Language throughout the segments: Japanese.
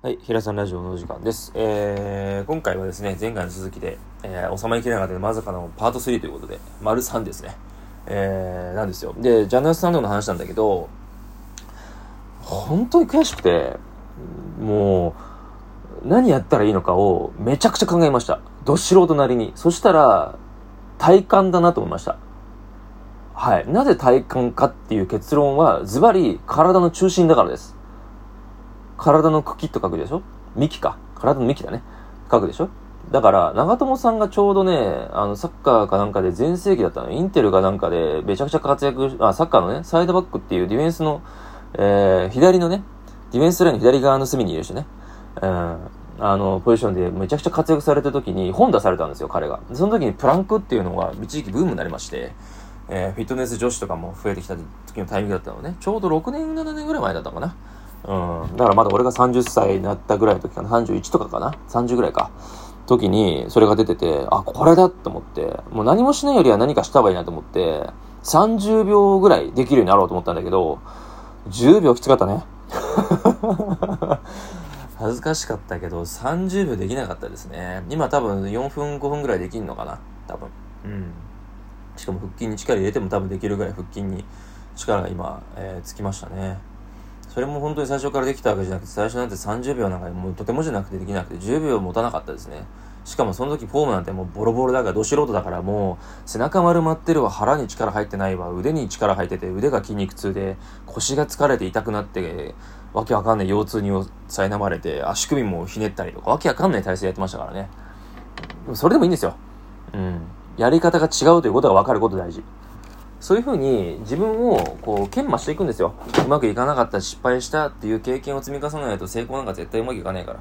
はい、平さんラジオの時間です。えー、今回はですね、前回の続きで、えー、収まりきれなかったまさかのパート3ということで、丸3ですね。えー、なんですよ。で、ジャーナリストサンドの話なんだけど、本当に悔しくて、もう、何やったらいいのかをめちゃくちゃ考えました。ど素人なりに。そしたら、体感だなと思いました。はい。なぜ体感かっていう結論は、ズバリ体の中心だからです。体の茎と書くでしょ？幹か。体の幹だね。書くでしょ？だから、長友さんがちょうどね、あの、サッカーかなんかで全盛期だったの。インテルかなんかでめちゃくちゃ活躍あ、サッカーのね、サイドバックっていうディフェンスの、えー、左のね、ディフェンスラインの左側の隅にいるしね。うん。あの、ポジションでめちゃくちゃ活躍された時に本出されたんですよ、彼が。その時にプランクっていうのが一時期ブームになりまして、えー、フィットネス女子とかも増えてきた時のタイミングだったのね。ちょうど6年、7年ぐらい前だったのかな。うん。だからまだ俺が30歳になったぐらいの時かな。31とかかな。30ぐらいか。時に、それが出てて、あ、これだと思って、もう何もしないよりは何かした方がいいなと思って、30秒ぐらいできるようになろうと思ったんだけど、10秒きつかったね。恥ずかしかったけど、30秒できなかったですね。今多分4分5分ぐらいできんのかな。多分。うん。しかも腹筋に力入れても多分できるぐらい腹筋に力が今、えー、つきましたね。それも本当に最初からできたわけじゃなくて、最初なんて30秒なんかもうとてもじゃなくてできなくて10秒持たなかったですね。しかもその時フォームなんてもうボロボロだから、ど素人だからもう背中丸まってるわ、腹に力入ってないわ、腕に力入ってて、腕が筋肉痛で、腰が疲れて痛くなって、わけわかんない腰痛に苛まれて、足首もひねったりとか、わけわかんない体勢やってましたからね。それでもいいんですよ。うん。やり方が違うということが分かること大事。そういうふうに自分をこう研磨していくんですよ。うまくいかなかった、失敗したっていう経験を積み重ねないと成功なんか絶対うまくいかないから。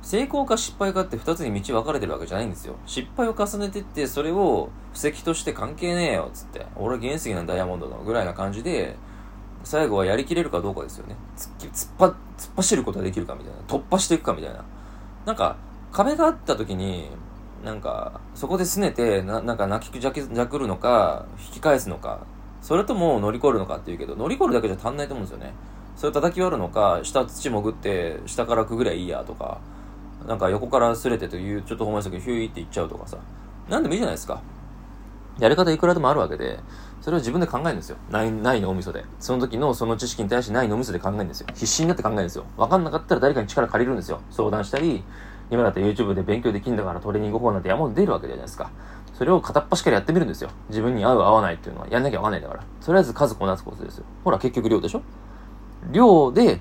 成功か失敗かって二つに道分かれてるわけじゃないんですよ。失敗を重ねてって、それを布石として関係ねえよ、つって。俺は原石なんダイヤモンドのぐらいな感じで、最後はやりきれるかどうかですよね。突っ突っ突っ走ることができるかみたいな。突破していくかみたいな。なんか、壁があった時に、なんか、そこで拗ねて、ななんか泣きじゃじゃくるのか、引き返すのか、それとも乗り越えるのかっていうけど、乗り越えるだけじゃ足んないと思うんですよね。それ叩き割るのか、下土潜って、下からくぐりゃいいやとか、なんか横から擦れてという、ちょっと思いましたけど、ヒューイっていっちゃうとかさ。なんでもいいじゃないですか。やり方いくらでもあるわけで、それを自分で考えるんですよ。ない、ない脳みそで。その時のその知識に対してない脳みそで考えるんですよ。必死になって考えるんですよ。わかんなかったら誰かに力借りるんですよ。相談したり、今だって YouTube で勉強できんだからトレーニング法なんて山ほど出るわけじゃないですか。それを片っ端からやってみるんですよ。自分に合う合わないっていうのはやんなきゃわかんないんだから。とりあえず数こなすことですよ。ほら、結局量でしょ？量で、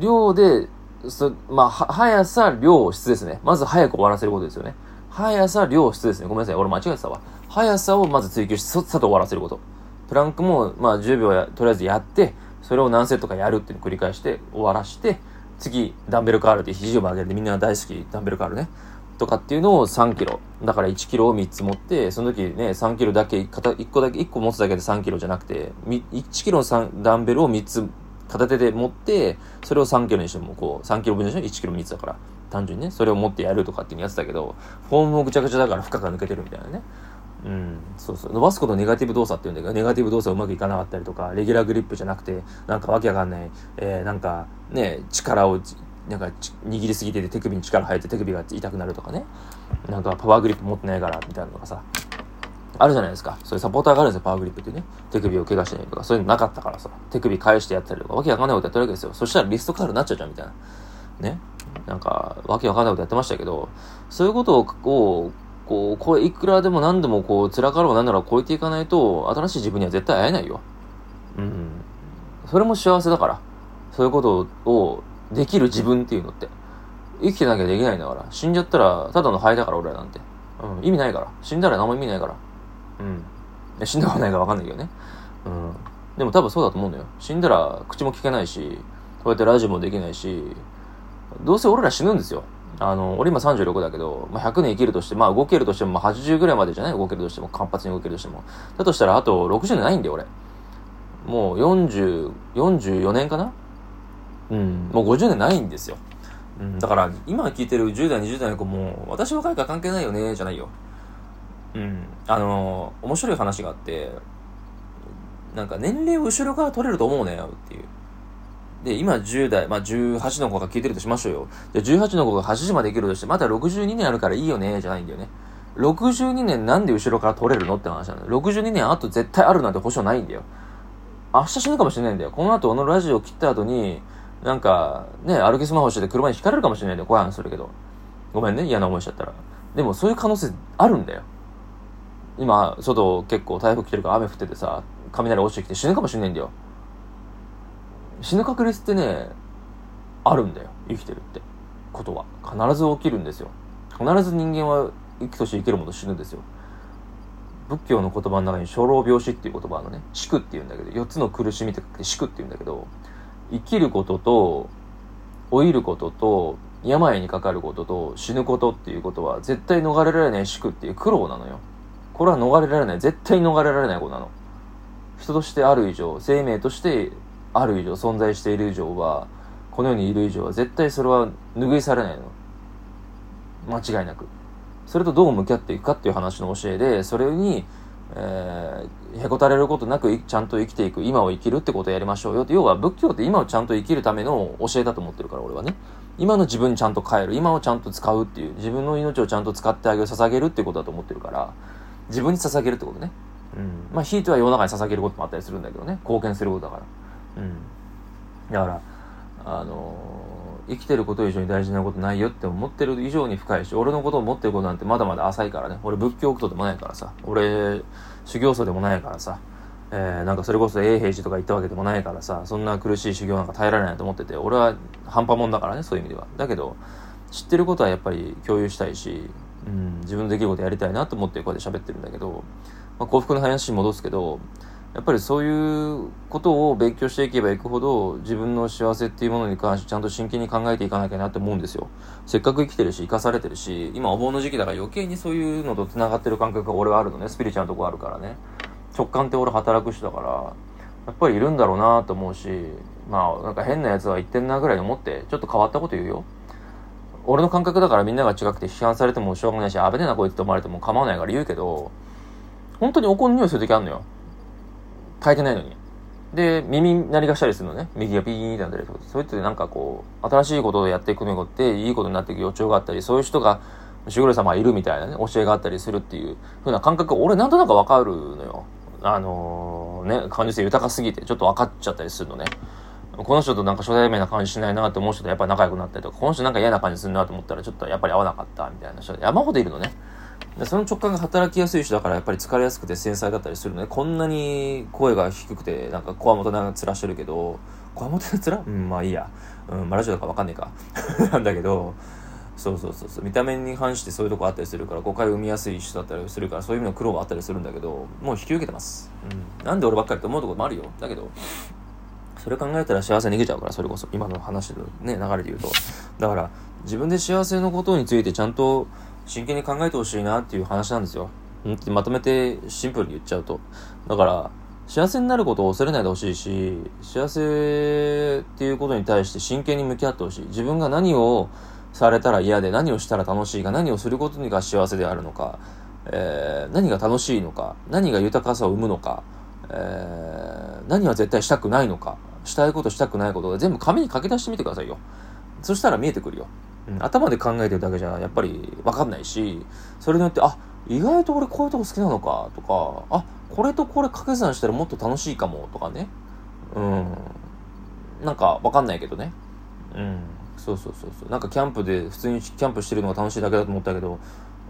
量で、そまあ、速さ、量、質ですね。まず早く終わらせることですよね。速さ、量、質ですね。ごめんなさい。俺間違えてたわ。速さをまず追求して、さっさと終わらせること。プランクも、まあ、10秒や、とりあえずやって、それを何セットかやるっていうのを繰り返して、終わらして、次、ダンベルカールって肘を曲げるでみんな大好き、ダンベルカールね。とかっていうのを3キロ。だから1キロを3つ持って、その時ね、3キロだけ、1個だけ、1個持つだけで3キロじゃなくて、1キロのダンベルを3つ片手で持って、それを3キロにしても、こう、3キロ分でしょ ?1 キロ3つだから。単純にね、それを持ってやるとかっていうやってたけど、フォームもぐちゃぐちゃだから負荷が抜けてるみたいなね。うん、そうそう。伸ばすことネガティブ動作って言うんだけど、ネガティブ動作うまくいかなかったりとか、レギュラーグリップじゃなくて、なんかわけわかんない、えー、なんかね、力を、なんか握りすぎてて手首に力入って手首が痛くなるとかね。なんかパワーグリップ持ってないから、みたいなのがさ。あるじゃないですか。そういうサポーターがあるんですよ、パワーグリップってね。手首を怪我してないとか、そういうのなかったからさ。手首返してやったりとか、わけわかんないことやってるわけですよ。そしたらリストカードになっちゃうじゃん、みたいな。ね。なんか、わけわかんないことやってましたけど、そういうことを、こう、こ、れいくらでも何でもこう、辛かろうが何なら超えていかないと、新しい自分には絶対会えないよ。うん。それも幸せだから。そういうことをできる自分っていうのって。生きてなきゃできないんだから。死んじゃったら、ただの灰だから、俺らなんて。うん。意味ないから。死んだら何も意味ないから。うん。死んだことないかわかんないけどね。うん。でも多分そうだと思うんだよ。死んだら口も聞けないし、こうやってラジオもできないし、どうせ俺ら死ぬんですよ。あの、俺今36だけど、まあ、100年生きるとして、まあ動けるとしても、まあ80ぐらいまでじゃない？動けるとしても、活発に動けるとしても。だとしたら、あと60年ないんだよ、俺。もう40、44年かな？うん、もう50年ないんですよ。うん、だから、今聞いてる10代、20代の子も、私若いから関係ないよね、じゃないよ。うん。あの、面白い話があって、なんか年齢を後ろから取れると思うねっていう。で、今10代、まあ18の子が聞いてるとしましょうよ。で、18の子が8時まで生きるとして、まだ62年あるからいいよね、じゃないんだよね。62年なんで後ろから取れるのって話なの。62年あと絶対あるなんて保証ないんだよ。明日死ぬかもしれないんだよ。この後このラジオ切った後に、なんか、ね、歩きスマホしてて車に引かれるかもしれないんだよ。怖い話するけど。ごめんね、嫌な思いしちゃったら。でもそういう可能性あるんだよ。今、外結構台風来てるから雨降っててさ、雷落ちてきて死ぬかもしれないんだよ。死ぬ確率ってね、あるんだよ。生きてるって。ことは。必ず起きるんですよ。必ず人間は生きとし生きるもの死ぬんですよ。仏教の言葉の中に初老病死っていう言葉のね、死苦って言うんだけど、4つの苦しみって書って死苦って言うんだけど、生きることと、老いることと、病にかかることと死ぬことっていうことは絶対逃れられない死苦っていう苦労なのよ。これは逃れられない。絶対逃れられないことなの。人としてある以上、生命としてある以上、存在している以上は、この世にいる以上は絶対それは拭いされないの。間違いなく。それとどう向き合っていくかっていう話の教えで、それに、えー、へこたれることなくちゃんと生きていく、今を生きるってことをやりましょうよって。要は仏教って今をちゃんと生きるための教えだと思ってるから、俺はね。今の自分ちゃんと変える、今をちゃんと使うっていう、自分の命をちゃんと使ってあげる、捧げるってことだと思ってるから、自分に捧げるってことね。うん。まあ、ひいては世の中に捧げることもあったりするんだけどね。貢献することだから。うん。だから、あの、生きてること以上に大事なことないよって思ってる以上に深いし、俺のことを思ってることなんてまだまだ浅いからね。俺仏教徒でもないからさ。俺、修行僧でもないからさ。えー、なんかそれこそ永平寺とか行ったわけでもないからさ、そんな苦しい修行なんか耐えられないと思ってて、俺は半端もんだからね、そういう意味では。だけど、知ってることはやっぱり共有したいし、うん、自分のできることやりたいなと思ってこうやって喋ってるんだけど、まあ、幸福の話に戻すけど、やっぱりそういうことを勉強していけばいくほど自分の幸せっていうものに関してちゃんと真剣に考えていかなきゃなって思うんですよ。せっかく生きてるし生かされてるし、今お盆の時期だから余計にそういうのと繋がってる感覚が俺はあるのね。スピリチュアルなとこあるからね。直感って俺働く人だから、やっぱりいるんだろうなと思うし、まあなんか変な奴は言ってんなぐらいに思って、ちょっと変わったこと言うよ。俺の感覚だからみんなが違くて批判されてもしょうがないし、危ねえなこいつと思われても構わないから言うけど、本当に怒る匂いする時あるのよ。変えてないのに。で、耳鳴りがしたりするのね。右がピーンってなったりとか。そうやってなんかこう、新しいことをやっていくのによっていいことになっていく予兆があったり、そういう人が、しぐれ様いるみたいなね、教えがあったりするっていう風な感覚、俺なんとなくわかるのよ。あのー、ね、感受性豊かすぎて、ちょっと分かっちゃったりするのね。この人となんか初対面な感じしないなって思う人とやっぱ仲良くなったりとか、この人なんか嫌な感じするなと思ったらちょっとやっぱり合わなかったみたいな人山ほどいるのね。その直感が働きやすい人だからやっぱり疲れやすくて繊細だったりするので、こんなに声が低くて、なんかこわもてな面してるけど、こわもてな面うん、まあいいや。うん、まあラジオだかわかんねえか。なんだけど、そうそうそうそう。見た目に反してそういうとこあったりするから誤解を生みやすい人だったりするからそういう意味の苦労はあったりするんだけどもう引き受けてます、うん、なんで俺ばっかりって思うとこもあるよ。だけどそれ考えたら幸せに逃げちゃうからそれこそ。今の話のね流れで言うと。だから自分で幸せのことについてちゃんと真剣に考えてほしいなっていう話なんですよ。んってまとめてシンプルに言っちゃうと。だから、幸せになることを恐れないでほしいし、幸せっていうことに対して真剣に向き合ってほしい。自分が何をされたら嫌で、何をしたら楽しいか、何をすることが幸せであるのか、えー、何が楽しいのか、何が豊かさを生むのか、えー、何は絶対したくないのか、したいことしたくないことが全部紙に書き出してみてくださいよ。そしたら見えてくるよ。うん、頭で考えてるだけじゃやっぱり分かんないし、それによって、あ、意外と俺こういうとこ好きなのかとか、あ、これとこれ掛け算したらもっと楽しいかもとかね。うん。なんか分かんないけどね。うん。そうそうそうそう。なんかキャンプで普通にキャンプしてるのが楽しいだけだと思ったけど、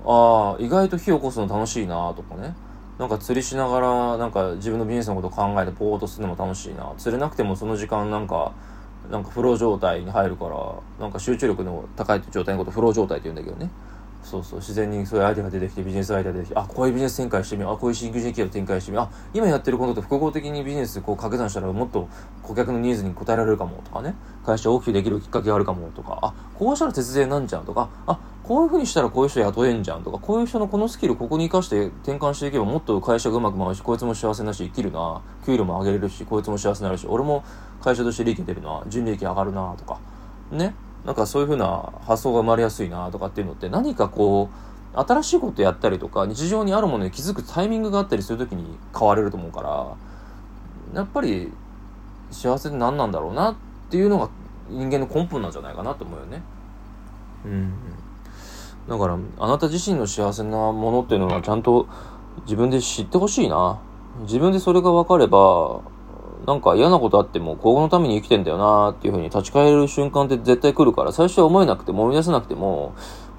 ああ、意外と火を起こすの楽しいなとかね。なんか釣りしながら、なんか自分のビジネスのこと考えてぼーっとするのも楽しいな。釣れなくてもその時間なんか、なんかフロー状態に入るから、なんか集中力の高い状態のことフロー状態って言うんだけどね。そうそう、自然にそういうアイデアが出てきて、ビジネスアイデアが出てきて、あ、こういうビジネス展開してみよう、あ、こういう新規事業展開してみよう、あ、今やってることと複合的にビジネスこう掛け算したらもっと顧客のニーズに応えられるかもとかね、会社を大きくできるきっかけがあるかもとか、あ、こうしたら節税なんじゃんとか、あ、こういう風にしたらこういう人雇えんじゃんとか、こういう人のこのスキルここに活かして転換していけばもっと会社がうまく回るし、こいつも幸せだし、生きるな、給料も上げれるし、こいつも幸せになるし、俺も会社として利益出るな、純利益上がるなとか、ね。なんかそういう風な発想が生まれやすいなとかっていうのって何かこう、新しいことやったりとか、日常にあるものに気づくタイミングがあったりするときに変われると思うから、やっぱり幸せって何なんだろうなっっていうのが人間の根本なんじゃないかなと思うよね。うん。だから、あなた自身の幸せなものっていうのはちゃんと自分で知ってほしいな。自分でそれが分かれば、なんか嫌なことあっても、ここのために生きてんだよなっていうふうに立ち返る瞬間って絶対来るから、最初は思えなくても、思い出せなくても、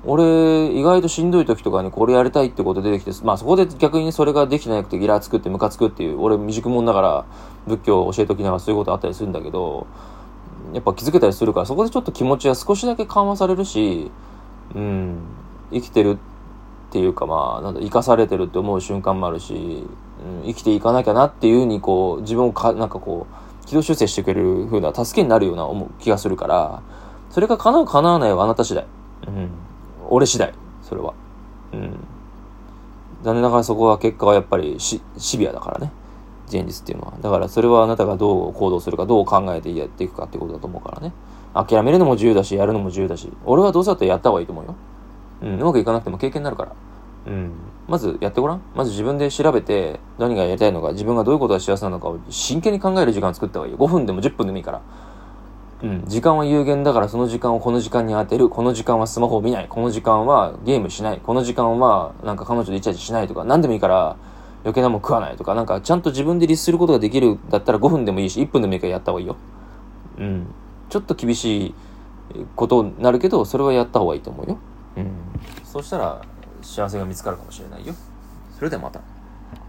俺、意外としんどい時とかにこれやりたいってこと出てきて、まあそこで逆にそれができてなくてギラつくってムカつくっていう、俺未熟者だから仏教を教えときながらそういうことあったりするんだけど、やっぱ気づけたりするから、そこでちょっと気持ちが少しだけ緩和されるし、うん、生きてるっていうかまあ、なんだ、生かされてるって思う瞬間もあるし、うん、生きていかなきゃなっていうふうにこう、自分をか、なんかこう、軌道修正してくれるふうな助けになるような思う気がするから、それが叶う叶わないはあなた次第。うん。俺次第。それは。うん。残念ながらそこは結果はやっぱりシビアだからね。現実っていうのは。だからそれはあなたがどう行動するか、どう考えてやっていくかってことだと思うからね。諦めるのも自由だし、やるのも自由だし。俺はどうせだったらやった方がいいと思うよ。うん、うまくいかなくても経験になるから。うん。まずやってごらん。まず自分で調べて、何がやりたいのか、自分がどういうことが幸せなのかを真剣に考える時間を作った方がいいよ。5分でも10分でもいいから。うん。時間は有限だからその時間をこの時間に当てる。この時間はスマホを見ない。この時間はゲームしない。この時間はなんか彼女でイチャイチャしないとか、何でもいいから余計なもん食わないとか、なんかちゃんと自分で律することができるだったら5分でもいいし、1分でもいいからやった方がいいよ。うん。ちょっと厳しいことになるけど、それはやった方がいいと思うよ。うん。そうしたら幸せが見つかるかもしれないよ。それではまた。